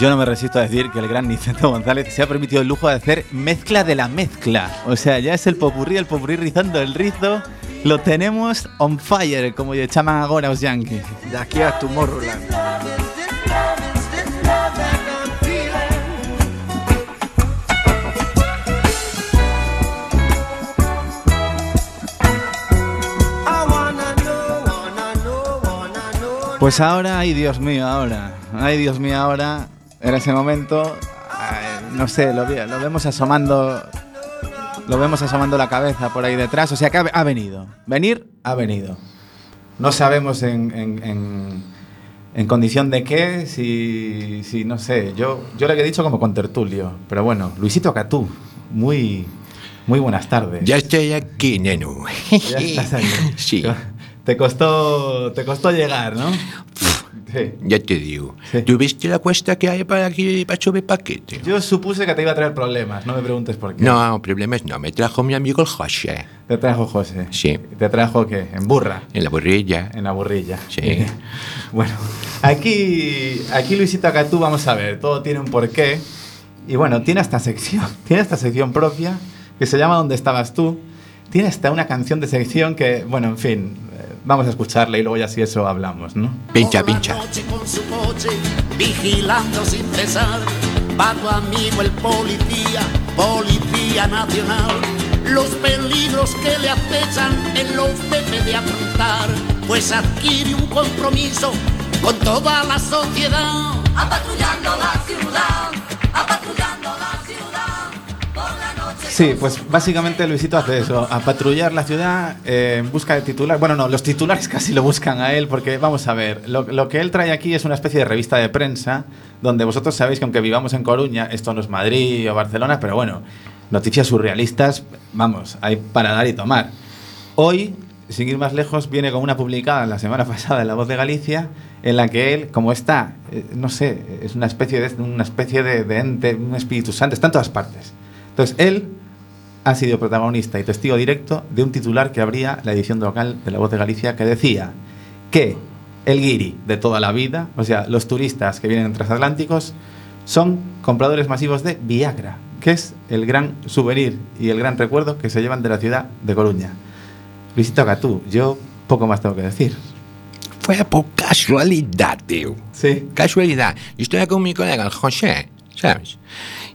yo no me resisto a decir que el gran Nicento González se ha permitido el lujo de hacer mezcla de la mezcla. O sea, ya es el popurrí, el popurrí rizando el rizo. Lo tenemos on fire, como le llaman ahora los yankees. De aquí a Tomorrowland. Pues ahora, ay Dios mío, ahora. Ay Dios mío, ahora. En ese momento, ay, no sé, lo, lo vemos asomando. Lo vemos asomando la cabeza por ahí detrás. O sea que ha, ha venido. Venir, ha venido. No sabemos en, en- en- ¿En condición de qué? Si, si no sé, yo, yo le he dicho como con tertulio, pero bueno, Luisito Catú, muy, muy buenas tardes. Ya estoy aquí, neno. Ya estás ahí. Sí, Te costó, te costó llegar, ¿no? Sí. ya te digo. Sí. ¿Tú viste la cuesta que hay para aquí, para subir paquete? Yo supuse que te iba a traer problemas, no me preguntes por qué. No, problemas no. Me trajo mi amigo el José. Te trajo José. Sí. ¿Te trajo qué? En burra. En la borrilla. En la burrilla. Sí. bueno, aquí, aquí Luisito Acatú, vamos a ver, todo tiene un porqué. Y bueno, tiene esta sección, tiene esta sección propia que se llama ¿Dónde estabas tú? Tiene hasta una canción de sección que, bueno, en fin, eh, vamos a escucharla y luego ya si eso hablamos, ¿no? Pincha, pincha. noche con su coche, vigilando sin cesar. Va tu amigo el policía, policía nacional. Los peligros que le acechan él los debe de afrontar, pues adquiere un compromiso con toda la sociedad. Apatrullando la ciudad, Sí, pues básicamente Luisito hace eso, a patrullar la ciudad eh, en busca de titular. Bueno, no, los titulares casi lo buscan a él, porque vamos a ver, lo, lo que él trae aquí es una especie de revista de prensa, donde vosotros sabéis que aunque vivamos en Coruña, esto no es Madrid o Barcelona, pero bueno, noticias surrealistas, vamos, hay para dar y tomar. Hoy, sin ir más lejos, viene con una publicada la semana pasada en La Voz de Galicia, en la que él, como está, eh, no sé, es una especie de, una especie de, de ente, un espíritu santo, está en todas partes. Entonces, él ha sido protagonista y testigo directo de un titular que abría la edición local de La Voz de Galicia que decía que el guiri de toda la vida, o sea, los turistas que vienen en transatlánticos, son compradores masivos de Viagra, que es el gran souvenir y el gran recuerdo que se llevan de la ciudad de Coruña. Luisito Catú, yo poco más tengo que decir. Fue por casualidad, tío. Sí. Casualidad. Yo estaba con mi colega, el José, ¿sabes?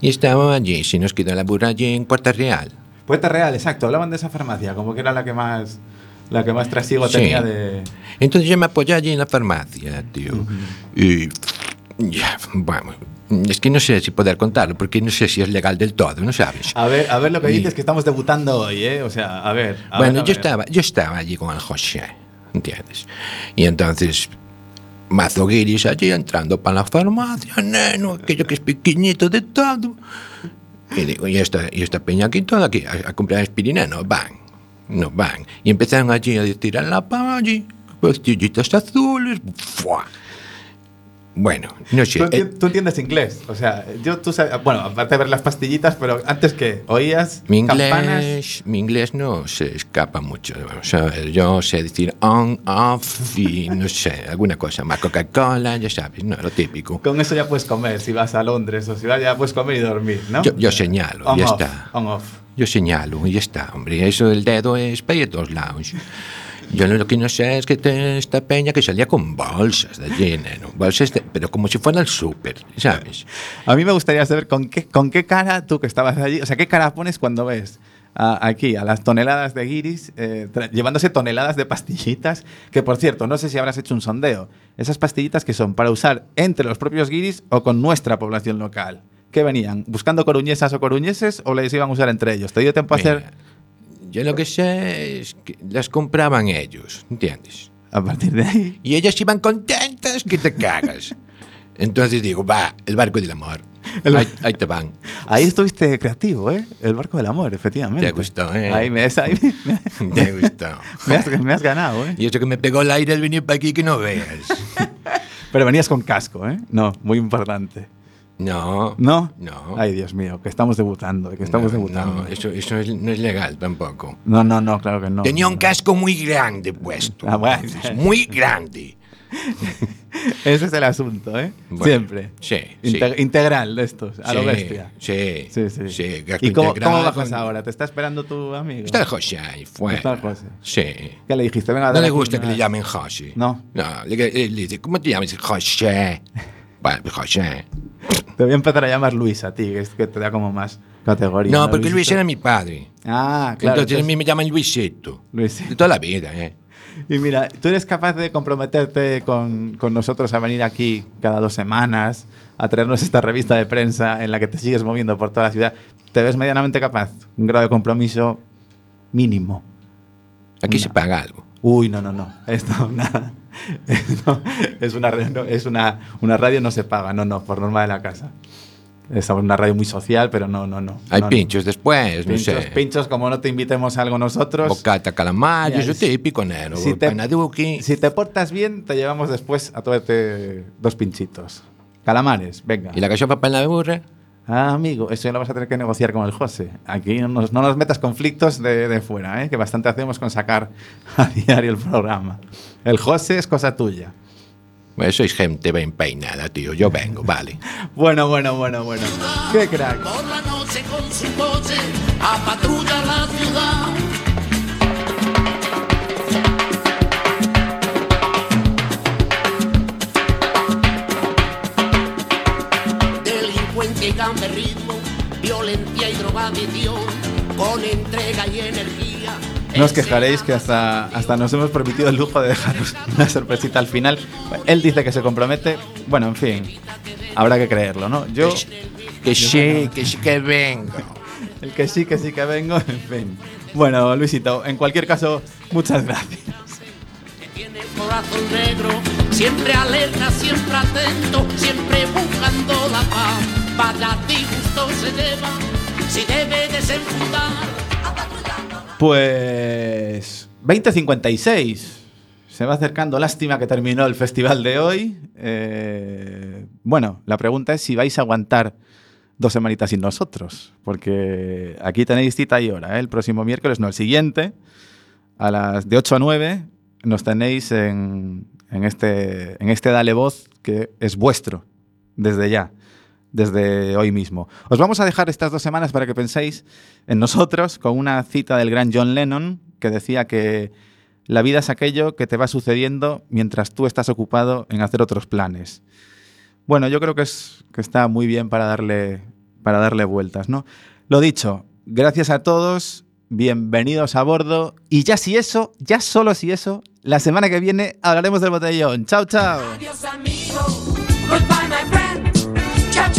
Y estábamos allí, se nos quedó la burra allí en Puerta Real. Puerta Real, exacto, hablaban de esa farmacia, como que era la que más la que más trasiego Sí. tenía de Entonces yo me apoyé allí en la farmacia, tío. Y. Ya, bueno. Es que no sé si poder contarlo, porque no sé si es legal del todo, ¿no sabes? A ver, a ver lo que Y- dices que estamos debutando hoy, ¿eh? O sea, a ver. a bueno, ver, a yo ver. estaba, yo estaba allí con el José, ¿entiendes? Y entonces, mazo guiris allí entrando para la farmacia, neno, aquello que es pequeñito de todo. Y digo, y esta, y esta peña aquí toda aquí, a, a comprar aspirina, no van, no van. Y empezaron allí a tirar la palla, pastillitas azules, ¡fua! Bueno, no sé. ¿Tú, eh, tú entiendes inglés? O sea, yo tú sabes, bueno, aparte de ver las pastillitas, pero antes que oías Mi campanas. inglés, mi inglés no se escapa mucho. Vamos a ver, yo sé decir on, off y no sé, alguna cosa más. Coca-Cola, ya sabes, no, lo típico. Con eso ya puedes comer si vas a Londres o si vas ya puedes comer y dormir, ¿no? Yo, yo señalo, On ya off, está. on off. Yo señalo, y ya está, hombre. Eso del dedo es para ir a todos lados. Yo lo que no sé es que esta peña que salía con bolsas de neno. Bolsas, de- pero como si fuera el súper, ¿sabes? A mí me gustaría saber con qué, con qué cara tú que estabas allí, o sea, qué cara pones cuando ves a- aquí a las toneladas de guiris eh, llevándose toneladas de pastillitas, que por cierto, no sé si habrás hecho un sondeo. Esas pastillitas que son para usar entre los propios guiris o con nuestra población local. ¿Qué venían? ¿Buscando coruñesas o coruñeses o les iban a usar entre ellos? ¿Te dio tiempo a Mira, hacer Yo lo que sé es que las compraban ellos, ¿entiendes? a partir de ahí? Y ellas iban contentas que te cagas. Entonces digo, va, el barco del amor. Ahí, ahí te van. Ahí estuviste creativo, ¿eh? El barco del amor, efectivamente. Te gustó, ¿eh? Ahí me, ahí me- Te gustó. me has, me has ganado, ¿eh? Y eso que me pegó el aire al venir para aquí que no veas. Pero venías con casco, ¿eh? No, muy importante. No. ¿No? No. Ay, Dios mío, que estamos debutando, que estamos no, debutando. no, eso, eso es- no es legal tampoco. No, no, no, claro que no. Tenía un casco muy grande puesto. Ah, bueno. Muy grande. Ese es el asunto, ¿eh? Bueno, Siempre. Sí. Sí. Integral de estos, a lo bestia. Sí. Sí, sí. ¿Y cómo, cómo bajas con- ahora? ¿Te está esperando tu amigo? Está el José ahí fuera. Está el José. Sí. ¿Qué le dijiste? Venga, No le gusta que le llamen José. No. No, le, le- le dice, ¿cómo te llamas? José. Bueno, José. Te voy a empezar a llamar Luis a ti, que, es que te da como más categoría. No, porque Luis era mi padre. Ah, claro. entonces, a mí me llaman Luisito. Luisito. De toda la vida, ¿eh? Y mira, tú eres capaz de comprometerte con, con nosotros a venir aquí cada dos semanas, a traernos esta revista de prensa en la que te sigues moviendo por toda la ciudad. ¿Te ves medianamente capaz? Un grado de compromiso mínimo. Aquí No. se paga algo. Uy, no, no, no. Esto, nada. No, es una, no, es una, una radio no se paga, no, no, por norma de la casa. Es una radio muy social, pero no, no, no. Hay no, no. pinchos después, no Pinchos, sé. pinchos, como no te invitemos a algo nosotros. Bocata, calamar, eso si- típico, nero. si te-. Si te portas bien, te llevamos después a tomarte dos pinchitos. Calamares, venga. ¿Y la cachofa para la burra? Ah, amigo, eso ya lo vas a tener que negociar con el José. Aquí no nos, no nos metas conflictos de, de fuera, ¿eh? que bastante hacemos con sacar a diario el programa. El José es cosa tuya. Pues sois gente bien peinada, tío. Yo vengo, vale. Bueno, bueno, bueno, bueno. Qué crack. Por la noche con su coche a patrulla la ciudad. Violencia y drogadicción, con entrega y energía. No os quejaréis que hasta, hasta nos hemos permitido el lujo de dejaros una sorpresita al final. Él dice que se compromete. Bueno, en fin, habrá que creerlo, ¿no? Yo. Que sí, que sí que vengo. El que sí, que sí que vengo, en fin. Bueno, Luisito, en cualquier caso, muchas gracias. Tiene el corazón negro, siempre alerta, siempre atento, siempre buscando la paz. Vaya disgusto se lleva, si debe desenfundar. Pues 2056. Se va acercando. Lástima que terminó el festival de hoy. Eh, bueno, la pregunta es si vais a aguantar dos semanitas sin nosotros. Porque aquí tenéis cita y hora. ¿eh? El próximo miércoles, no el siguiente. A las de 8 a 9 nos tenéis en, en este, en este Dale Voz que es vuestro. Desde ya desde hoy mismo. Os vamos a dejar estas dos semanas para que penséis en nosotros con una cita del gran John Lennon que decía que la vida es aquello que te va sucediendo mientras tú estás ocupado en hacer otros planes. Bueno, yo creo que, es, que está muy bien para darle, para darle vueltas, ¿no? Lo dicho, gracias a todos, bienvenidos a bordo y ya si eso, ya solo si eso, la semana que viene hablaremos del botellón. Chao, chao. Adiós amigo,